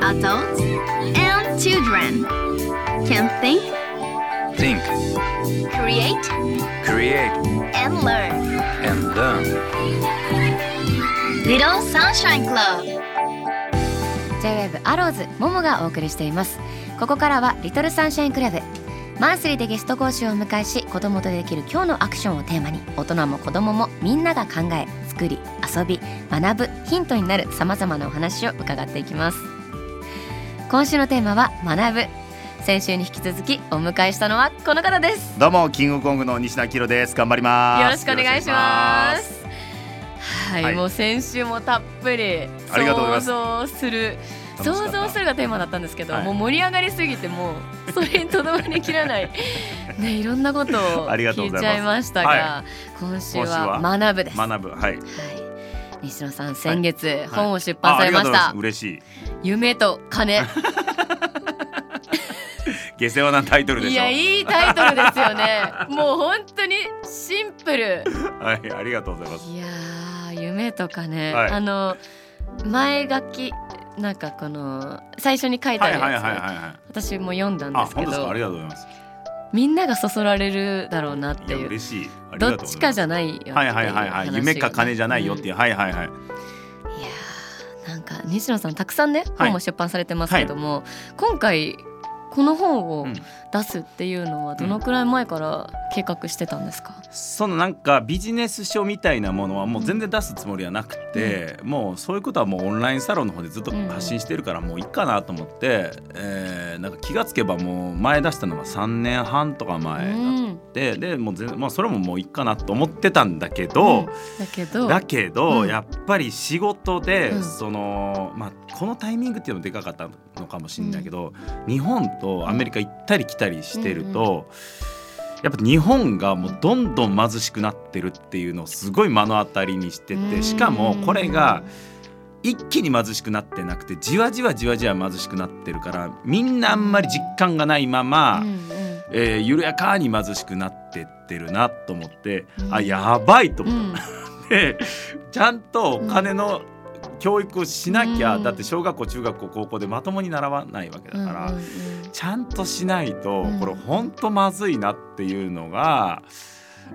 Adults and children can think, Think, create, create, and learn. and learn. Little Sunshine Club. J-WAVE アローズももがお送りしていますここからはリトルサンシャインクラブマンスリーでゲスト講師をお迎えし子供とできる今日のアクションをテーマに大人も子供もみんなが考え作り遊び学ぶヒントになるさまざまなお話を伺っていきます。今週のテーマは学ぶ。先週に引き続きお迎えしたのはこの方です。どうもキングコングの西田キロです。頑張ります。よろしくお願いします。はい、はい。もう先週もたっぷりありがとうございます。想像する楽しかった想像するがテーマだったんですけど、はい。もう盛り上がりすぎてもうそれにとどまりきらない。ねいろんなことをありがとう聞いちゃいましたが、は今週今週はは学ぶです。はい、学ぶ。はい。西野さん先月、はい。本を出版されました、嬉しい。夢と金。下世話なタイトルでしょ。いやいいタイトルですよね。もう本当にシンプル。はいありがとうございます。いやー夢とかね、はい。あの前書きなんかこの最初に書いてあやつ、私も読んだんあですけど。本当ですか？ありがとうございます。みんながそそられるだろうなっていう。嬉しい。どっちかじゃないよはいはいはいはい。夢か金じゃないよっていう。う、はいはいはい。んいやーなんか西野さんたくさんね本も出版されてますけども、今回この本をうん。出すっていうのはどのくらい前から計画してたんですか、そのなんかビジネス書みたいなものはもう全然出すつもりはなくて、もうそういうことはもうオンラインサロンの方でずっと発信してるからもういいかなと思って、えーなんか気がつけばもう前出したのが3年半とか前だって、でもう全然、まあ、それももういいかなと思ってたんだけど、うんだけどだけど、うん。やっぱり仕事で、うん。そのまあこのタイミングっていうのもでかかったのかもしれないけど、日本とアメリカ行ったり来たりしてると、やっぱ日本がもうどんどん貧しくなってるっていうのをすごい目の当たりにしててしかもこれが一気に貧しくなってなくてじわじわじわじわ貧しくなってるからみんなあんまり実感がないまま、えー緩やかに貧しくなってってるなと思って、うん。あやばいとう思った。ん。でちゃんとお金の教育をしなきゃ、うん。だって小学校中学校高校でまともに習わないわけだから、うんうんうんちゃんとしないとうん。これほんとまずいなっていうのが、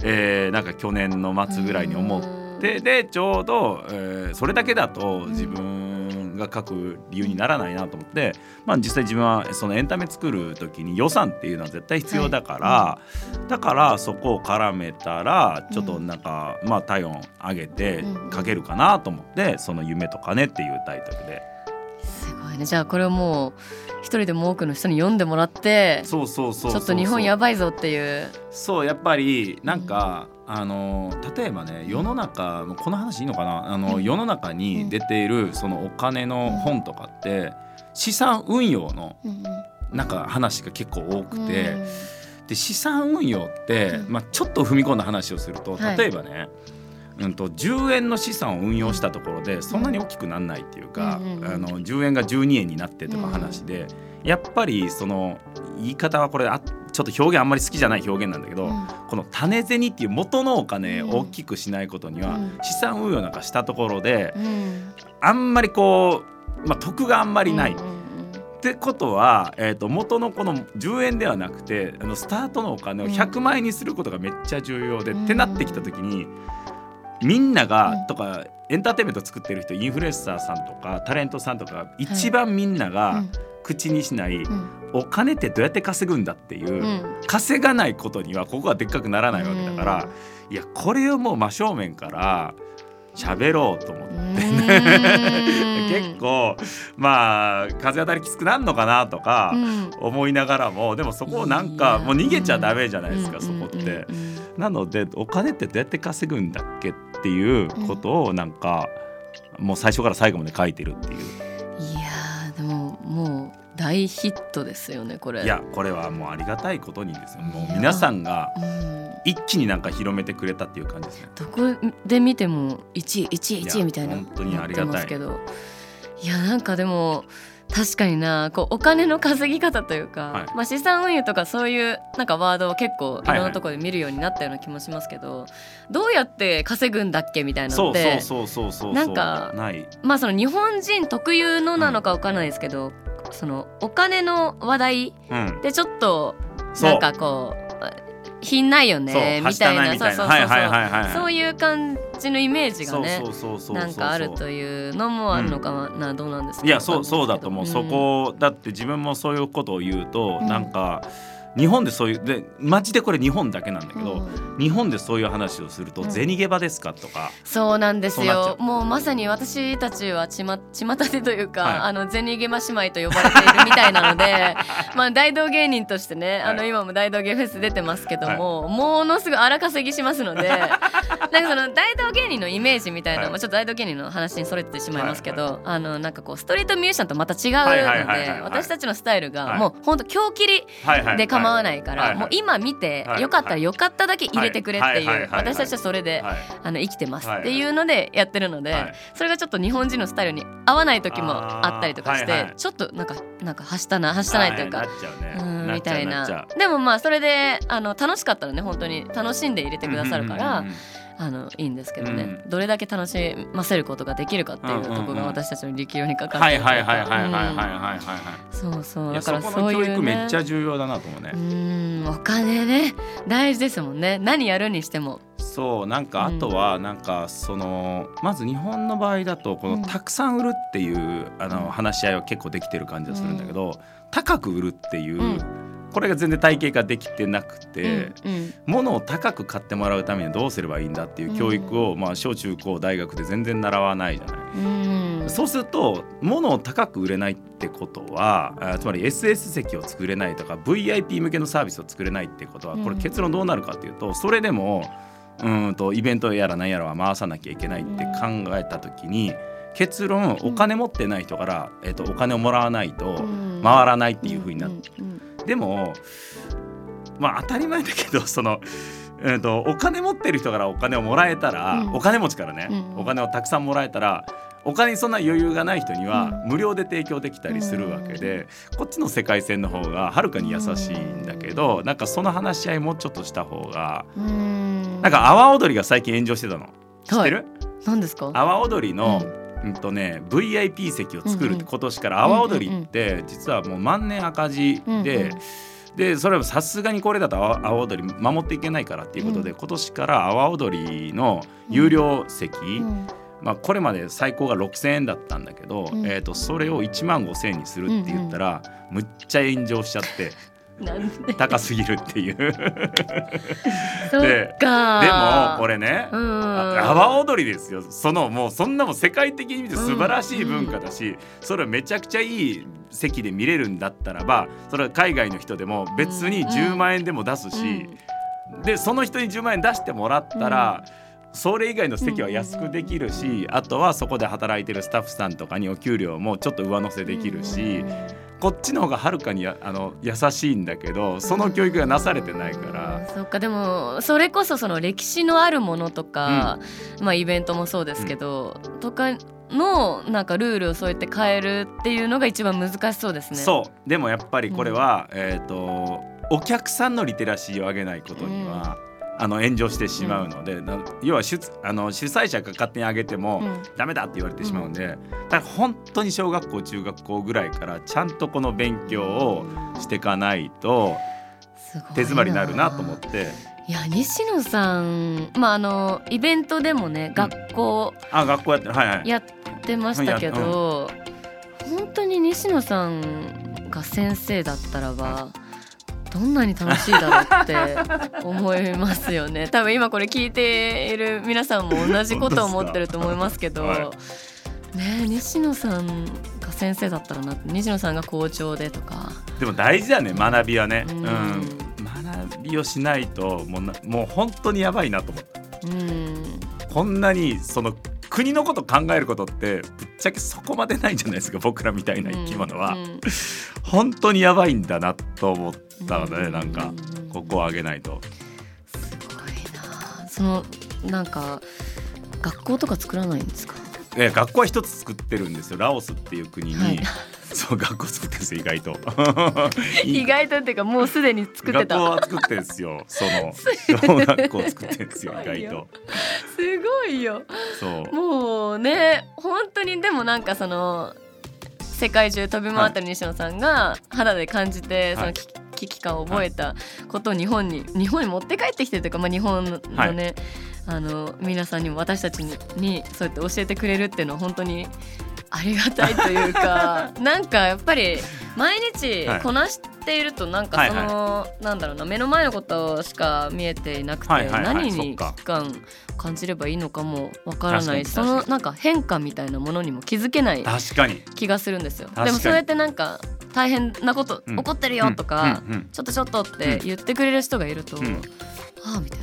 えーなんか去年の末ぐらいに思って、でちょうど、えーそれだけだと自分が書く理由にならないなと思って、まあ、実際自分はそのエンタメ作る時に予算っていうのは絶対必要だから、だからそこを絡めたらちょっとなんか、まあ体温上げてうん。書けるかなと思って「その夢と金」っていうタイトルで。い。ねじゃあこれをもう一人でも多くの人に読んでもらってそうそうそうちょっと日本やばいぞっていう。そうやっぱりなんか、あの例えばね世の中この話いいのかな？あの、うん。世の中に出ているそのお金の本とかって資産運用のなんか話が結構多くて、で資産運用って、うん。まあ、ちょっと踏み込んだ話をするとはい。例えばね、うん、と10円の資産を運用したところでそんなに大きくならないっていうか、うんうんうん。あの10円が12円になってとか話で、やっぱりその言い方はこれあちょっと表現あんまり好きじゃない表現なんだけど、うん。この種銭っていう元のお金うん。を大きくしないことには、うん。資産運用なんかしたところでうん。あんまりこう、まあ、得があんまりない。うんうんうん。ってことは、えー、と元のこの10円ではなくてあのスタートのお金を100万円にすることがめっちゃ重要で、うん。ってなってきた時にみんなが、うん。とかエンターテインメント作ってる人インフルエンサーさんとかタレントさんとか一番みんなが口にしない、うん。お金ってどうやって稼ぐんだっていう、うん。稼がないことにはここがでっかくならないわけだから、いやこれをもう真正面から喋ろうと思って。うん。結構まあ風当たりきつくなるのかなとかうん。思いながらもでもそこをなんかもう逃げちゃダメじゃないですか、うん。そこって。なのでお金ってどうやって稼ぐんだっけっていうことをなんか、もう最初から最後まで書いてるっていう。いやーでももう大ヒットですよねこれ。いやこれはもうありがたいことにですよ。もいうや皆さんがうん。一気になんか広めてくれたっていう感じですね。どこで見ても1位1位1いや位みたいな本当にありがたい。なってますけど。いやなんかでも確かにな。こうお金の稼ぎ方というか、はい。まあ、資産運用とかそういうなんかワードを結構いはい。ろんなところで見るようになったような気もしますけど、どうやって稼ぐんだっけみたいなのそうでそうそうそうそう。なんかまあその日本人特有のなのかわからないですけど、そのお金の話題うん。でちょっとなんかこう品ないよねみたたいな。そうそうそうそう。そういう感じのイメージがねなんかあるというのもあるのかな、どうなんですか？いやそうそうだと思う、ん。そこだって自分もそういうことを言うと、うん。なんか日本でそういうでマジでこれ日本だけなんだけど、うん。日本でそういう話をするとうん。銭ゲバですか？とか、そうなんですよ。もうまさに私たちはちま 巷でというか、はい。あの銭ゲマ姉妹と呼ばれているみたいなので まあ大道芸人としてね、あのはい今も大道芸フェス出てますけども、ものすごい荒稼ぎしますので なんかその大道芸人のイメージみたいな、はい。まあ、ちょっと大道芸人の話にそれてしまいますけど、あのなんかこうストリートミュージシャンとまた違うのはいはいはいはいはいで私たちのスタイルがはい。もうほんと今日切りはいはいで構わないから、はいはい。もう今見てはいよかったらよかっただけ入れてくれってはいうはい私たちはそれではい。あの生きてますはいっていうのでやってるので、はい。それがちょっと日本人のスタイルに合わない時もあったりとかして、ちょっとなんかなんかはしたなはしたないというか。うんみたいな。でもまあそれであの楽しかったらね本当に楽しんで入れてくださるから、あのいいんですけどね、うん。どれだけ楽しませることができるかっていうところが私たちの力量にかかってはいるはいはいはいはいはいはいはいはいうんそうそうだからそういう、ね、教育めっちゃ重要だなと思うねう、んお金ね大事ですもんね何やるにしてもそうなんかあとはなんかそのまず日本の場合だとこうんのたくさん売るっていうあの話し合いは結構できてる感じがするんだけど高く売るっていううんこれが全然体系化できてなくてうん物を高く買ってもらうためにはどうすればいいんだっていう教育をまあ小中高大学で全然習わないじゃない。うん。そうすると物を高く売れないってことはあつまり SS 席を作れないとか VIP 向けのサービスを作れないってことはこれうん結論どうなるかっていうとそれでもうーんとイベントやら何やらは回さなきゃいけないって考えた時に結論お金持ってない人から、えっとお金をもらわないと回らないっていうふうになっでもまあ当たり前だけど その、えー、とお金持ってる人からお金をもらえたら、うん。お金持ちからね、うんお金をたくさんもらえたらお金にそんな余裕がない人にはう無料で提供できたりするわけで、こっちの世界線の方がはるかに優しいんだけど、なんかその話し合いもうちょっとした方がうん。なんか阿波踊りが最近炎上してたの。知ってる、何ですか？阿波踊りの、うんとね、VIP 席を作るってうんうん。今年から阿波踊りって実はもう万年赤字で、うんうん。でそれはさすがにこれだと阿波踊り守っていけないからっていうことで、うん。今年から阿波踊りの有料席、うん。まあ、これまで最高が6,000円だったんだけど、うん。えー、とそれを1万5,000円にするって言ったら、むっちゃ炎上しちゃって高すぎるっていう。でそっか。もこれね阿波踊りですよ。そのもうそんなもん世界的に見て素晴らしい文化だし、それめちゃくちゃいい席で見れるんだったらばそれは海外の人でも別に10万円でも出すし、でその人に10万円出してもらったら、それ以外の席は安くできるし、あとはそこで働いてるスタッフさんとかにお給料もちょっと上乗せできるし、こっちの方がはるかにやあの優しいんだけどその教育がなされてないから。うん。そっかでもそれこそその歴史のあるものとか、まあイベントもそうですけど、とかのなんかルールをそうやって変えるっていうのが一番難しそうですね。そう。でもやっぱりこれは、えっ、とお客さんのリテラシーを上げないことには、あの炎上してしまうので、な要は主あの主催者が勝手に上げても、うん。ダメだって言われてしまうんで、だから本当に小学校中学校ぐらいからちゃんとこの勉強をしていかないと手詰まりになるなと思って。いや西野さんまああのイベントでもね、学校あ学校やっはいはい。やってましたけど、本当に西野さんが先生だったらばどんなに楽しいだろうって思いますよね。多分今これ聞いている皆さんも同じことを思ってると思いますけど、はねえ西野さんが先生だったらなって西野さんが校長でとか。でも大事だね学びはね、ううんん。学びをしないともうなもう本当にやばいなと思った。うん。こんなにその国のこと考えることってぶっちゃけそこまでないんじゃないですか僕らみたいな生き物は、うん本当にやばいんだなと思ったので、うんなんかここを上げないと。すごいな。そのなんか学校とか作らないんですか？え学校は一つ作ってるんですよ。ラオスっていう国に、はい。そう学校作ってるんですよ意外と。意外とっていうかもうすでに作って学校たは作ってるんですよ。その小学校作ってるんですよ意外と。すごいよ。そう。もうね本当にでもなんかその世界中飛び回った西野さんが肌で感じて、はい。その危危機感を覚えたことを日本に日本に持って帰ってきてるというか、まあ、日本のね、はいあの皆さんにも私たちににそうやって教えてくれるっていうのは本当にありがたいというか なんかやっぱり毎日はい。こなしているとなんかその、なんだろうな目の前のことしか見えていなくて、はいはいはい何に危そっか。機感感じればいいのかもわからない。そのなんか変化みたいなものにも気づけない確かに。気がするんですよ。でもそうやってなんか大変なこと、うん起こってるよとか、うんうんうんちょっとちょっとって言ってくれる人がいると、うんああみたい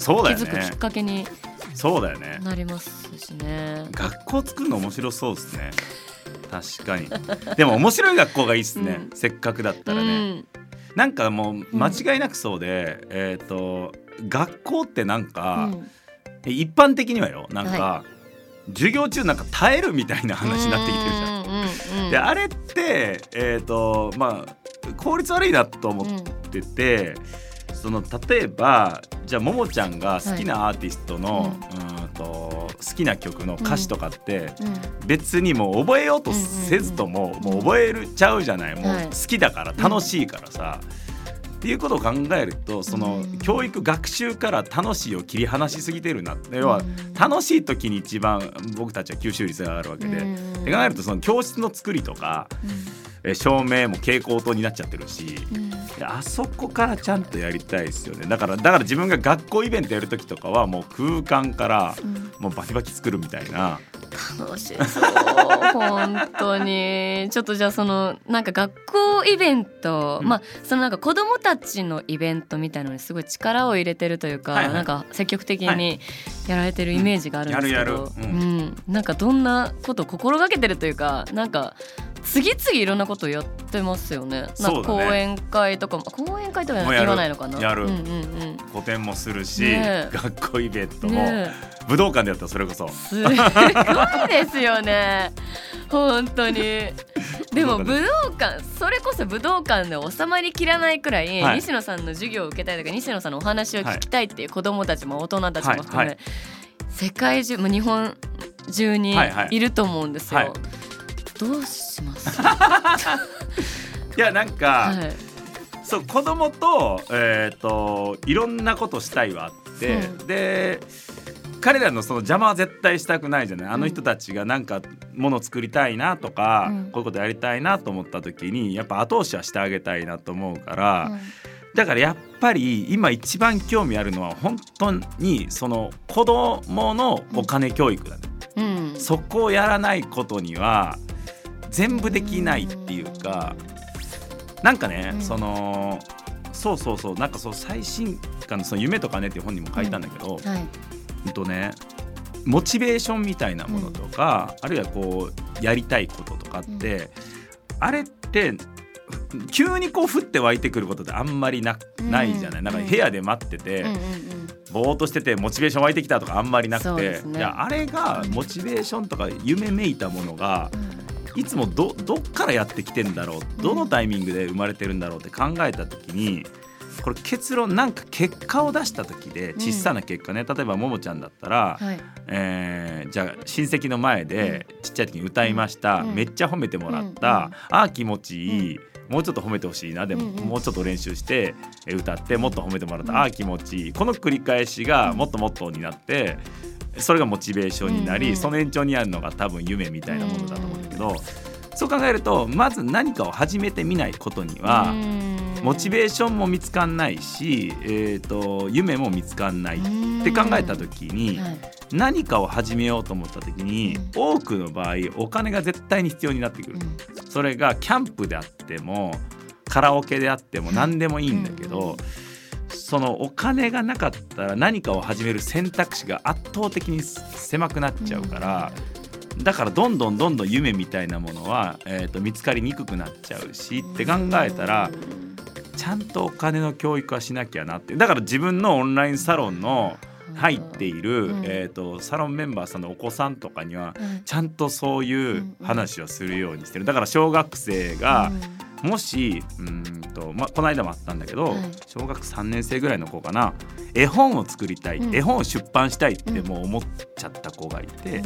そうだよ気づくきっねかけにそうだよね。なりますしね。学校作るの面白そうですね。確かに。でも面白い学校がいいっすね、うん。せっかくだったうらね、ん、なんかもう間違いなくそうで、えっ、と学校ってなんか、うん。一般的にはよなんか、は授業中なんか耐えるみたいな話になってきてるじゃん。うんうんうんであれってえっ、とまあ効率悪いなと思ってて、その例えばじゃあももちゃんが好きなアーティストの、うーんと好きな曲の歌詞とかって、うん。うん。別にもう覚えようとせずとも、もう覚えるちゃうじゃない。もうはい。好きだから楽しいからさ。っていうことを考えるとそのうん。教育学習から楽しいを切り離しすぎてるな。要はうん。楽しい時に一番僕たちは吸収率が上がるわけで。うんって考えるとその教室の作りとか、え照明も蛍光灯になっちゃってるしうん。であそこからちゃんとやりたいですよね。だからだから自分が学校イベントやる時とかはもう空間からうん。もうバキバキ作るみたいな。楽しそう。本当に。ちょっとじゃあそのなんか学校イベント、うん。まあそのなんか子供たちのイベントみたいのにすごい力を入れてるというか、はいはい。なんか積極的にやられてるイメージがあるんですけど、うん。なんかどんなことを心がけてるというかなんか次々いろんなことやってますよね。なんか講演会とかも講演会とか言わないのかな。やる。うんうん個展もするし、ねえ。学校イベントうん。も、ね武道館でやったらそれこそ。すごいですよね。本当に。でも武道館それこそ武道館で収まりきらないくらい、はい。西野さんの授業を受けたいとか西野さんのお話を聞きたいっていう子どもたちも大人たちも含め、はいはい。世界中、まあ、日本中にはいはい。いると思うんですよ。はいどうします、いやなんか、はい。そう子供と,、えー、といろんなことしたいはあって、うんで彼らのその邪魔は絶対したくないじゃない？あの人たちがなんかもの作りたいなとか、うん。こういうことやりたいなと思った時にやっぱ後押しはしてあげたいなと思うから、うん。だからやっぱり今一番興味あるのは本当にその子供のお金教育だね、うん。そこをやらないことには全部できないっていうかなんかね、うん。そのそうそうそうなんかそう最新刊のその夢とかねっていう本にも書いたんだけど、はい。うんとねモチベーションみたいなものとか、あるいはこうやりたいこととかって、あれって急にこう降って湧いてくることってあんまりなうんないじゃない、なんか部屋で待ってて、うんうんうんぼーっとしててモチベーション湧いてきたとかあんまりなくて、ね。いやあれがモチベーションとか夢めいたものがいつもどどっからやってきてんだろうどのタイミングで生まれてるんだろうって考えた時にこれ結論なんか結果を出した時で小さな結果ね、例えばももちゃんだったら、はい。えーじゃあ親戚の前でちっちゃい時に歌いました、うん。めっちゃ褒めてもらった、うんああ気持ちいい、もうちょっと褒めてほしいなでも、うんうん。もうちょっと練習してえ歌ってもっと褒めてもらった、うん。ああ気持ちいいこの繰り返しがもっともっとになってそれがモチベーションになり、うんうん。その延長にあるのが多分夢みたいなものだと思うんだけど、そう考えるとまず何かを始めてみないことには、モチベーションも見つかんないし、えー、と夢も見つかんないって考えた時に。はい。何かを始めようと思った時に、多くの場合お金が絶対に必要になってくる、それがキャンプであってもカラオケであっても何でもいいんだけど、そのお金がなかったら何かを始める選択肢が圧倒的に狭くなっちゃうから、だからどんどんどんどん夢みたいなものは、えー、と見つかりにくくなっちゃうしって考えたらちゃんとお金の教育はしなきゃなってだから自分のオンラインサロンの入っている、うん。えー、とサロンメンバーさんのお子さんとかにはうん。ちゃんとそういう話をするようにしてる。だから小学生がもしうーんと、ま、この間もあったんだけど、はい。小学3年生ぐらいの子かな絵本を作りたい、うん。絵本を出版したいってうん。もう思っちゃった子がいて、うん。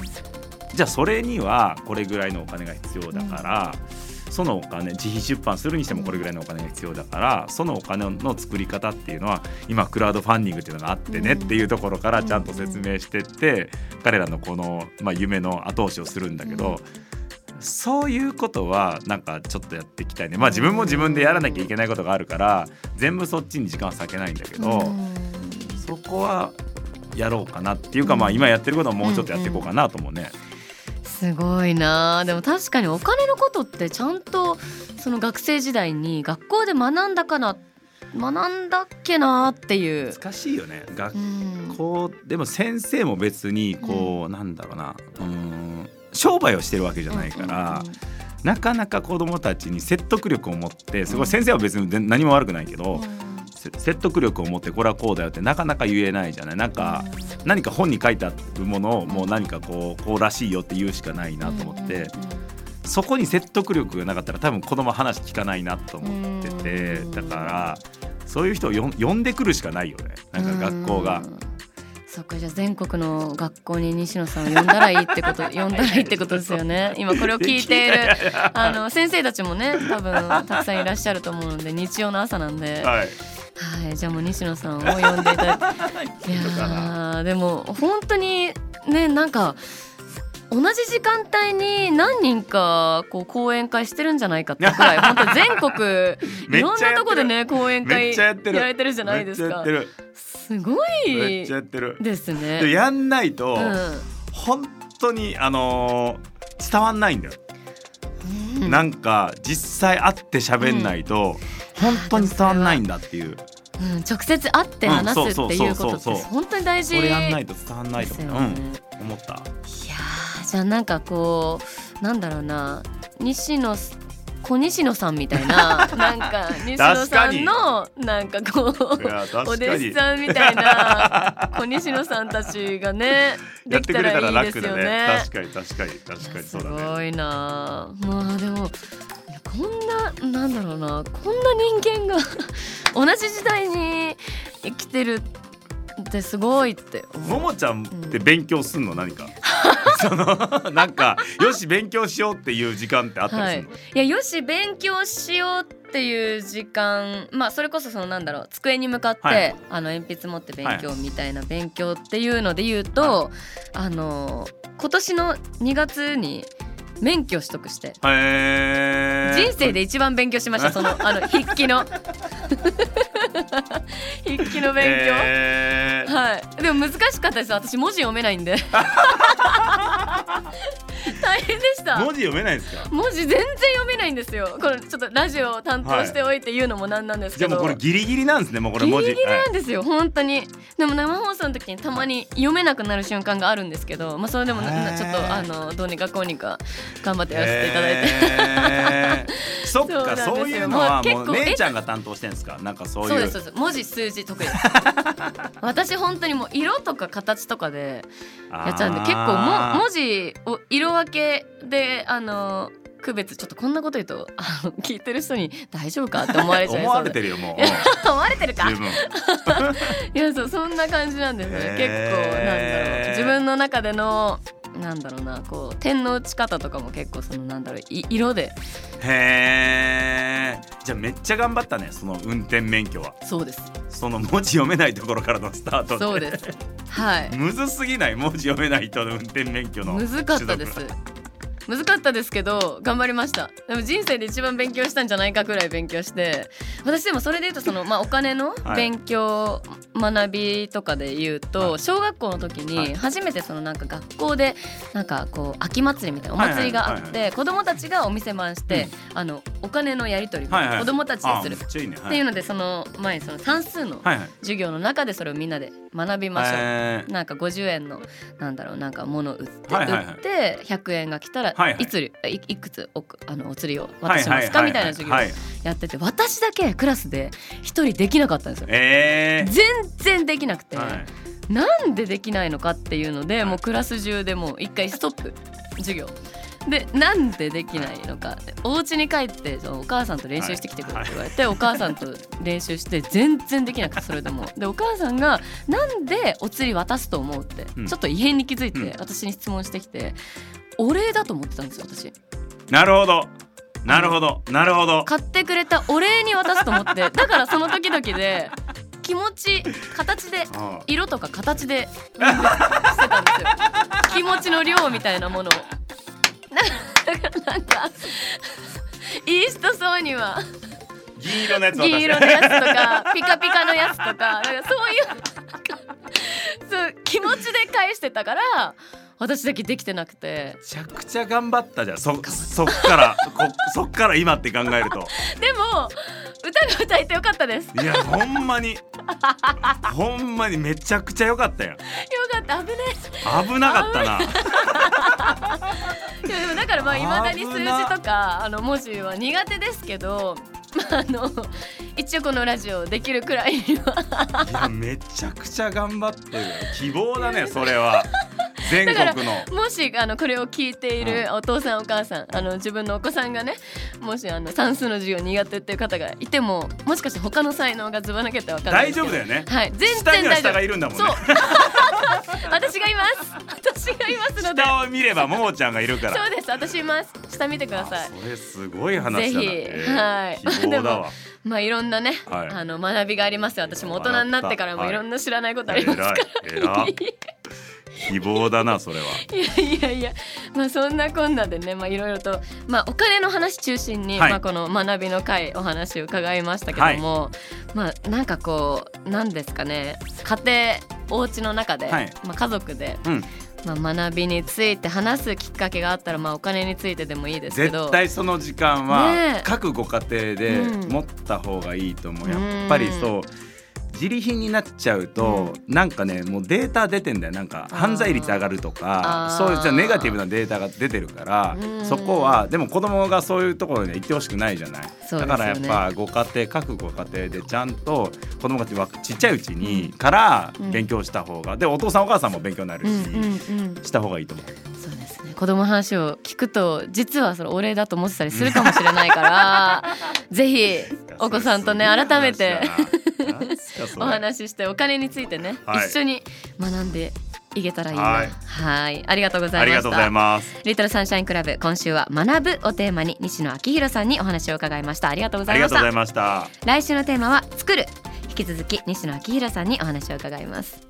じゃあそれにはこれぐらいのお金が必要だから、そのお金自費出版するにしてもこれぐらいのお金が必要だからそのお金の作り方っていうのは今クラウドファンディングっていうのがあってねうん。っていうところからちゃんと説明してって彼らのこの、まあ、夢の後押しをするんだけど。そういうことはなんかちょっとやっていきたいね。まあ自分も自分でやらなきゃいけないことがあるから全部そっちに時間は割けないんだけど、うんそこはやろうかなっていうかまあ今やってることはもうちょっとやっていこうかなと思うね。すごいな。あでも確かにお金のことってちゃんとその学生時代に学校で学んだかな学んだっけなっていう。難しいよね。学うん。校でも先生も別にこう、なんだろうな。うーん商売をしてるわけじゃないから、なかなか子どもたちに説得力を持ってすごい先生は別に全何も悪くないけど、せ説得力を持ってこれはこうだよってなかなか言えないじゃない。なんか、何か本に書いてあるものをもう何かこうこうらしいよって言うしかないなと思って、そこに説得力がなかったら多分子供は話聞かないなと思っててうん。だからそういう人を呼んでくるしかないよね。なんか学校が。う。んそっかじゃあ全国の学校に西野さんを呼んだらいいってこと 呼んだらいいってことですよね。今これを聞いているあの先生たちもね多分たくさんいらっしゃると思うので日曜の朝なんで。はい。はい、じゃあもう西野さんを呼んでいただいて。いやーでも本当にねなんか同じ時間帯に何人かこう講演会してるんじゃないかってくらい 本当全国めいろんなとこでね講演め会やれてるじゃないですか。すごい。ですでね。やんないと、うん。本当にあのー伝わんないんだよ。うん。なんか実際会って喋んないと、本当に伝わんないんだっていう。うん。直接会って話すっていうことって本当に大事それやんないと伝わんないと思った。いやーじゃあなんかこうなんだろうな西野小西野さんみたいな なんか西野さんのなんかこうお弟子さんみたいな小西野さんたちがねできたやってくれたららいいです楽だねよね。確かに確かに確かにそうだね。すごいなあまあでもこんななんだろうなこんな人間が 同じ時代に生きてるってすごいって。ももちゃんって勉強すんの何か？そのなんかよし勉強しようっていう時間ってあったはい、りするの？い。やよし勉強しようっていう時間まあそれこそそのなんだろう机に向かって、はい。あの鉛筆持って勉強みたいな勉強っていうので言うと、あの今年の2月に免許取得して人生で一番勉強しましたそのあの筆記の 筆記の勉強、へー。はい。でも難しかったです。私文字読めないんで 大変でした。文字読めないですか？文字全然読めないんですよ。これちょっとラジオを担当しておいて言うのもなんなんですけど、じゃあもうこれギリギリなんですねもうこれギ文字。リギリなんですよ、本当に。でも生放送の時にたまに読めなくなる瞬間があるんですけど。まあそれでもちょっとあのどうにかこうにか頑張ってやらせていただいて、そっそうなんですよ。かそういうのはもう姉ちゃんが担当してんですか？なんかそういう。そうですそうです。文字数字得意です 私本当にもう色とか形とかでやっちゃうんで結構も文字を色分けであの区別ちょっとこんなこと言うとあの聞いてる人に大丈夫かって思われちゃい思そうで。われてるよもう。思われてるか？いやそうそんな感じなんですね。結構なんだろう。自分の中でのなんだろうなこう点の打ち方とかも結構そのなんだろうい色で。へえじゃあめっちゃ頑張ったねその運転免許は。そうです。その文字読めないところからのスタートそうです。はい。むずすぎない？文字読めない人の運転免許の。むずかったです取得むずかったですけど頑張りました。でも人生で一番勉強したんじゃないかくらい勉強して私でもそれで言うとその、まあ、お金のはい。勉強、学びとかで言うと、はい。小学校の時はい。に初めてそのなんか学校でなんかこう秋祭りみたいなお祭りがあっはいはいて子供たちがお店番して、あのお金のやり取りをはいはい。子供たちでする。っていうのでその前にその算数のはいはい。授業の中でそれをみんなで学びましょう。へー。なんか50円のなんだろうなんか物を売って、はいはいはい。売って100円が来たら、はいはい。いつりいいくつおくあのお釣りを渡しはいはますかみたいな授業をはいやってて私だけクラスで一人できなかったんですよ。え全然できなくて、ーはい。なんでできないのかっていうのでもうクラス中でもう一回ストップ授業。でなんでできないのか。お家に帰ってそのお母さんと練習してきてくれって言われて、お母さんと練習して全然できなくてそれでも。でお母さんが「なんでお釣り渡すと思う?」って、うん。ちょっと異変に気づいて、うん。私に質問してきてお礼だと思ってたんですよ私。なるほど。なるほど。なるほど。買ってくれたお礼に渡すと思って。だからその時々で気持ち形であ色とか形でしてたんですよ。気持ちの量みたいなものを。なだからなんかイーストソーには銀色のやつ渡銀色のやつとかピカピカのやつとかなんかそういうそう気持ちで返してたから私だけできてなくて。めちゃくちゃ頑張ったじゃん。そそっからこそっから今って考えると。でも歌が歌えてよかったです。よいやほんまに。ほんまにめちゃくちゃ良かったやん。かった。危ね危なかったな。え。いやでもだからまあいまだに数字とかあの文字は苦手ですけどまああの一応このラジオできるくらいには。いやめちゃくちゃ頑張ってるよ。希望だねそれは全国の。もしあのこれを聞いているお父さんお母さんあの自分のお子さんがねもしあの算数の授業苦手っていう方がいてももしかして他の才能がずば抜けてわかんない。大丈夫だよね。はい。全然大丈夫いるんだもんね。そう。私がいます。私がいますので。下を見ればももちゃんがいるから。そうです。私います。下見てください。あそれすごい話だな。ぜひ。えーはい。希望だわ。まあいろんなね、はい。あの学びがありますよ。私も大人になってからもはい。いろんな知らないことありますから、偉い。偉い 希望だなそれは。いやいやいやまあそんなこんなでねまあいろいろとまあお金の話中心に、はい。まあこの学びの会お話を伺いましたけども、まあなんかこうなんですかね家庭お家の中で、はい。まあ家族で、うん。まあ学びについて話すきっかけがあったらまあお金についてでもいいですけど。絶対その時間は各ご家庭でうん。持った方がいいと思う、うんやっぱりそう自利品になっちゃうと、なんかねもうデータ出てんだよ。なんか犯罪率上がるとかそういうじゃネガティブなデータが出てるからうん。そこはでも子供がそういうところには行ってほしくないじゃない、ね。だからやっぱご家庭各ご家庭でちゃんと子供たちはちっちゃいうちにからうん勉強した方がでお父さんお母さんも勉強になるし、うんうんうん。した方がいいと思う。そうですね。子供の話を聞くと実はそれお礼だと思ってたりするかもしれないから ぜひお子さんとね改めてお話ししてお金についてね、はい。一緒に学んでいけたらいいな。はい。はい。ありがとうございました。ありがとうございます。リトルサンシャインクラブ今週は学ぶをテーマに西野昭弘さんにお話を伺いました。ありがとうございました。ありがとうございました。来週のテーマは作る。引き続き西野昭弘さんにお話を伺います